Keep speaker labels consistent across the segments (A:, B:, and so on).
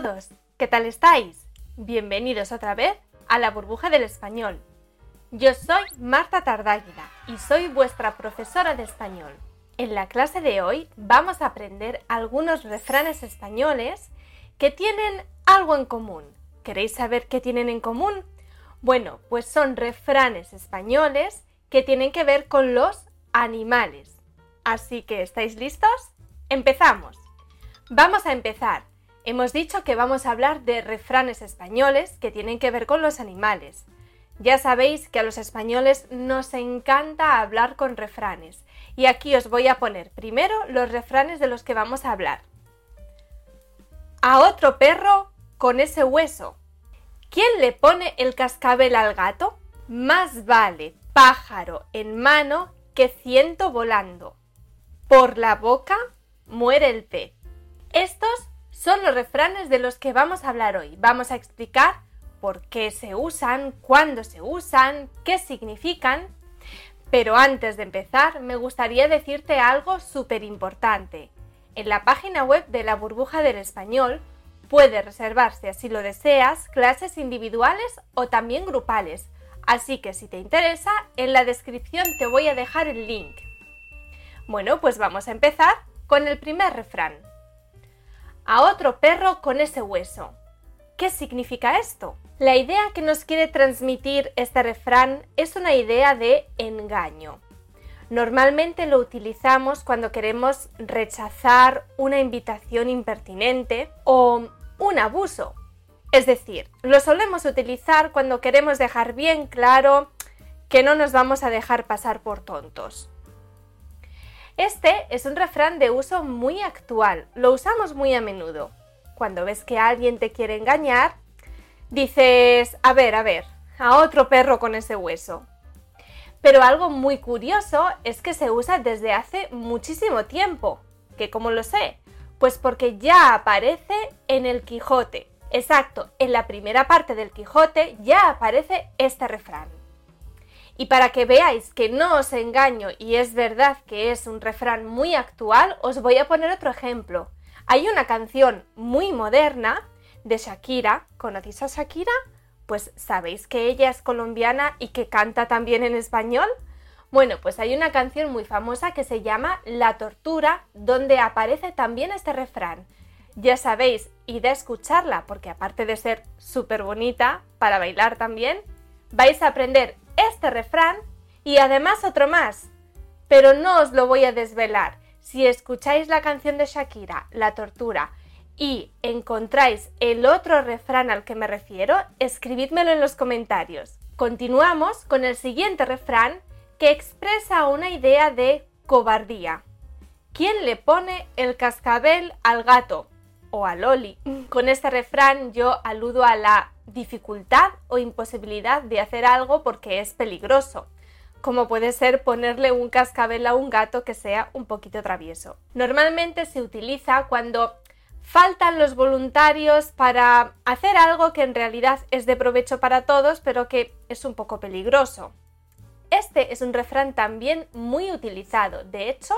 A: todos, ¿qué tal estáis? Bienvenidos otra vez a la burbuja del español. Yo soy Marta Tardáguila y soy vuestra profesora de español. En la clase de hoy vamos a aprender algunos refranes españoles que tienen algo en común. ¿Queréis saber qué tienen en común? Bueno, pues son refranes españoles que tienen que ver con los animales. Así que, ¿estáis listos? Empezamos. Vamos a empezar. Hemos dicho que vamos a hablar de refranes españoles que tienen que ver con los animales. Ya sabéis que a los españoles nos encanta hablar con refranes y aquí os voy a poner primero los refranes de los que vamos a hablar. A otro perro con ese hueso. ¿Quién le pone el cascabel al gato? Más vale pájaro en mano que ciento volando. Por la boca muere el pez. Estos son los refranes de los que vamos a hablar hoy. Vamos a explicar por qué se usan, cuándo se usan, qué significan. Pero antes de empezar, me gustaría decirte algo súper importante. En la página web de la burbuja del español puedes reservar, si así lo deseas, clases individuales o también grupales. Así que si te interesa, en la descripción te voy a dejar el link. Bueno, pues vamos a empezar con el primer refrán a otro perro con ese hueso. ¿Qué significa esto? La idea que nos quiere transmitir este refrán es una idea de engaño. Normalmente lo utilizamos cuando queremos rechazar una invitación impertinente o un abuso. Es decir, lo solemos utilizar cuando queremos dejar bien claro que no nos vamos a dejar pasar por tontos. Este es un refrán de uso muy actual, lo usamos muy a menudo. Cuando ves que alguien te quiere engañar, dices, a ver, a ver, a otro perro con ese hueso. Pero algo muy curioso es que se usa desde hace muchísimo tiempo. ¿Que cómo lo sé? Pues porque ya aparece en el Quijote. Exacto, en la primera parte del Quijote ya aparece este refrán. Y para que veáis que no os engaño y es verdad que es un refrán muy actual, os voy a poner otro ejemplo. Hay una canción muy moderna de Shakira. ¿Conocéis a Shakira? Pues sabéis que ella es colombiana y que canta también en español. Bueno, pues hay una canción muy famosa que se llama La Tortura, donde aparece también este refrán. Ya sabéis, id a escucharla, porque aparte de ser súper bonita, para bailar también, vais a aprender este refrán y además otro más. Pero no os lo voy a desvelar. Si escucháis la canción de Shakira, La Tortura, y encontráis el otro refrán al que me refiero, escribidmelo en los comentarios. Continuamos con el siguiente refrán que expresa una idea de cobardía. ¿Quién le pone el cascabel al gato? O a Loli. Con este refrán yo aludo a la dificultad o imposibilidad de hacer algo porque es peligroso, como puede ser ponerle un cascabel a un gato que sea un poquito travieso. Normalmente se utiliza cuando faltan los voluntarios para hacer algo que en realidad es de provecho para todos, pero que es un poco peligroso. Este es un refrán también muy utilizado. De hecho,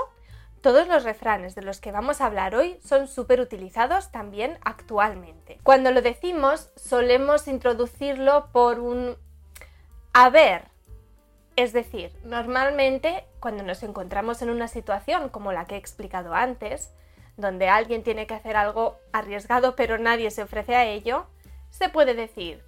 A: todos los refranes de los que vamos a hablar hoy son súper utilizados también actualmente. Cuando lo decimos solemos introducirlo por un a ver. Es decir, normalmente cuando nos encontramos en una situación como la que he explicado antes, donde alguien tiene que hacer algo arriesgado pero nadie se ofrece a ello, se puede decir,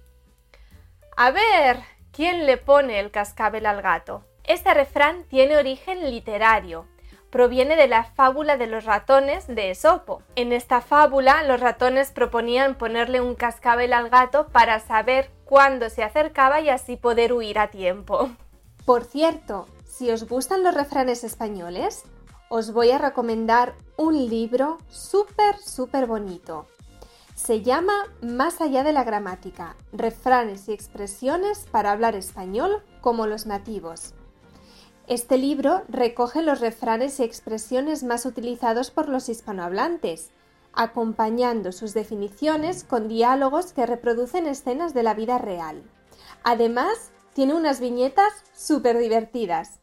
A: a ver, ¿quién le pone el cascabel al gato? Este refrán tiene origen literario proviene de la fábula de los ratones de Esopo. En esta fábula los ratones proponían ponerle un cascabel al gato para saber cuándo se acercaba y así poder huir a tiempo. Por cierto, si os gustan los refranes españoles, os voy a recomendar un libro súper, súper bonito. Se llama Más allá de la gramática, refranes y expresiones para hablar español como los nativos. Este libro recoge los refranes y expresiones más utilizados por los hispanohablantes, acompañando sus definiciones con diálogos que reproducen escenas de la vida real. Además, tiene unas viñetas súper divertidas.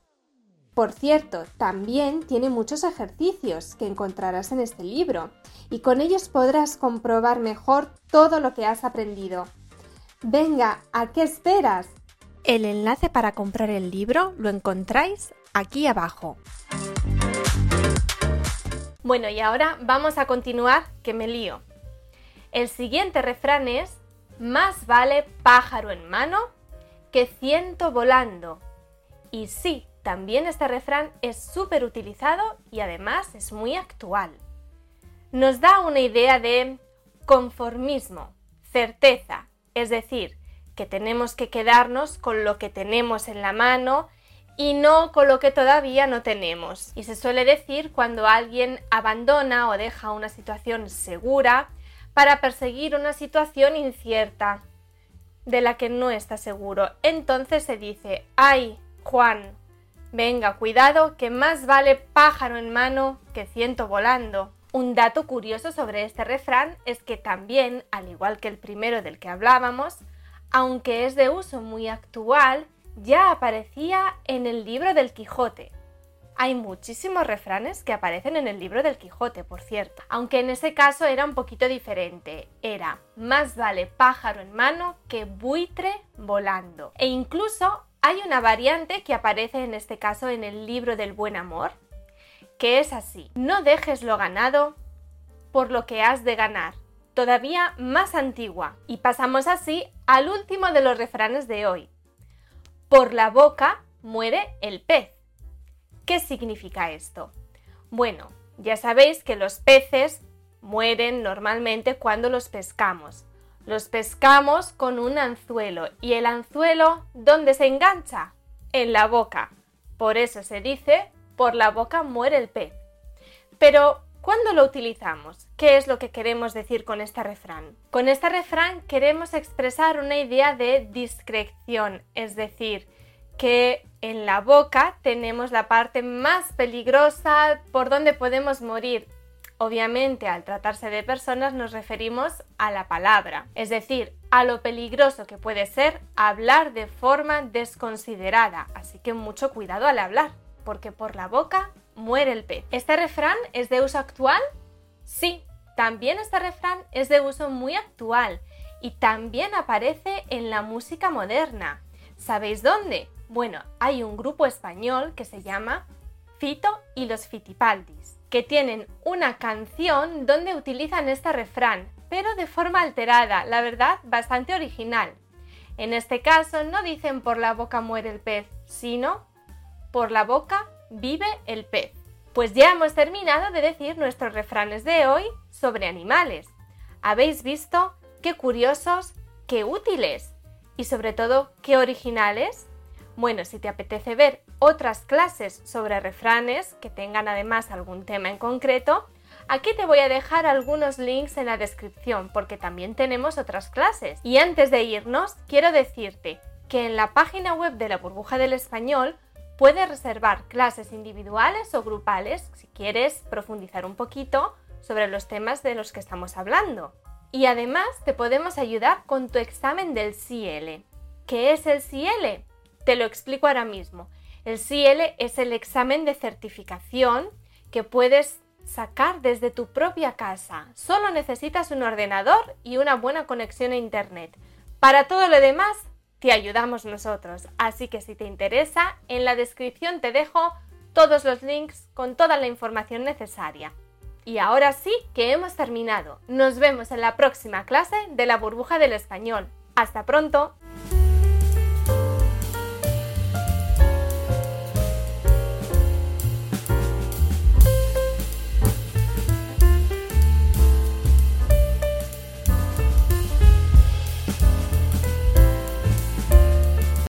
A: Por cierto, también tiene muchos ejercicios que encontrarás en este libro y con ellos podrás comprobar mejor todo lo que has aprendido. Venga, ¿a qué esperas? El enlace para comprar el libro lo encontráis aquí abajo. Bueno, y ahora vamos a continuar, que me lío. El siguiente refrán es, más vale pájaro en mano que ciento volando. Y sí, también este refrán es súper utilizado y además es muy actual. Nos da una idea de conformismo, certeza, es decir, que tenemos que quedarnos con lo que tenemos en la mano y no con lo que todavía no tenemos. Y se suele decir cuando alguien abandona o deja una situación segura para perseguir una situación incierta de la que no está seguro. Entonces se dice, ay, Juan, Venga, cuidado, que más vale pájaro en mano que ciento volando. Un dato curioso sobre este refrán es que también, al igual que el primero del que hablábamos, aunque es de uso muy actual, ya aparecía en el libro del Quijote. Hay muchísimos refranes que aparecen en el libro del Quijote, por cierto, aunque en ese caso era un poquito diferente. Era más vale pájaro en mano que buitre volando. E incluso hay una variante que aparece en este caso en el libro del buen amor, que es así, no dejes lo ganado por lo que has de ganar, todavía más antigua. Y pasamos así al último de los refranes de hoy. Por la boca muere el pez. ¿Qué significa esto? Bueno, ya sabéis que los peces mueren normalmente cuando los pescamos. Los pescamos con un anzuelo y el anzuelo ¿dónde se engancha? En la boca. Por eso se dice por la boca muere el pez. Pero ¿cuándo lo utilizamos? ¿Qué es lo que queremos decir con este refrán? Con este refrán queremos expresar una idea de discreción, es decir, que en la boca tenemos la parte más peligrosa por donde podemos morir, Obviamente, al tratarse de personas nos referimos a la palabra, es decir, a lo peligroso que puede ser hablar de forma desconsiderada, así que mucho cuidado al hablar, porque por la boca muere el pez. ¿Este refrán es de uso actual? Sí, también este refrán es de uso muy actual y también aparece en la música moderna. ¿Sabéis dónde? Bueno, hay un grupo español que se llama Fito y los Fitipaldis que tienen una canción donde utilizan este refrán, pero de forma alterada, la verdad, bastante original. En este caso no dicen por la boca muere el pez, sino por la boca vive el pez. Pues ya hemos terminado de decir nuestros refranes de hoy sobre animales. ¿Habéis visto qué curiosos, qué útiles y sobre todo qué originales? Bueno, si te apetece ver otras clases sobre refranes que tengan además algún tema en concreto, aquí te voy a dejar algunos links en la descripción porque también tenemos otras clases. Y antes de irnos, quiero decirte que en la página web de la burbuja del español puedes reservar clases individuales o grupales si quieres profundizar un poquito sobre los temas de los que estamos hablando. Y además te podemos ayudar con tu examen del CL. ¿Qué es el CL? Te lo explico ahora mismo. El CL es el examen de certificación que puedes sacar desde tu propia casa. Solo necesitas un ordenador y una buena conexión a Internet. Para todo lo demás, te ayudamos nosotros. Así que si te interesa, en la descripción te dejo todos los links con toda la información necesaria. Y ahora sí que hemos terminado. Nos vemos en la próxima clase de la burbuja del español. Hasta pronto.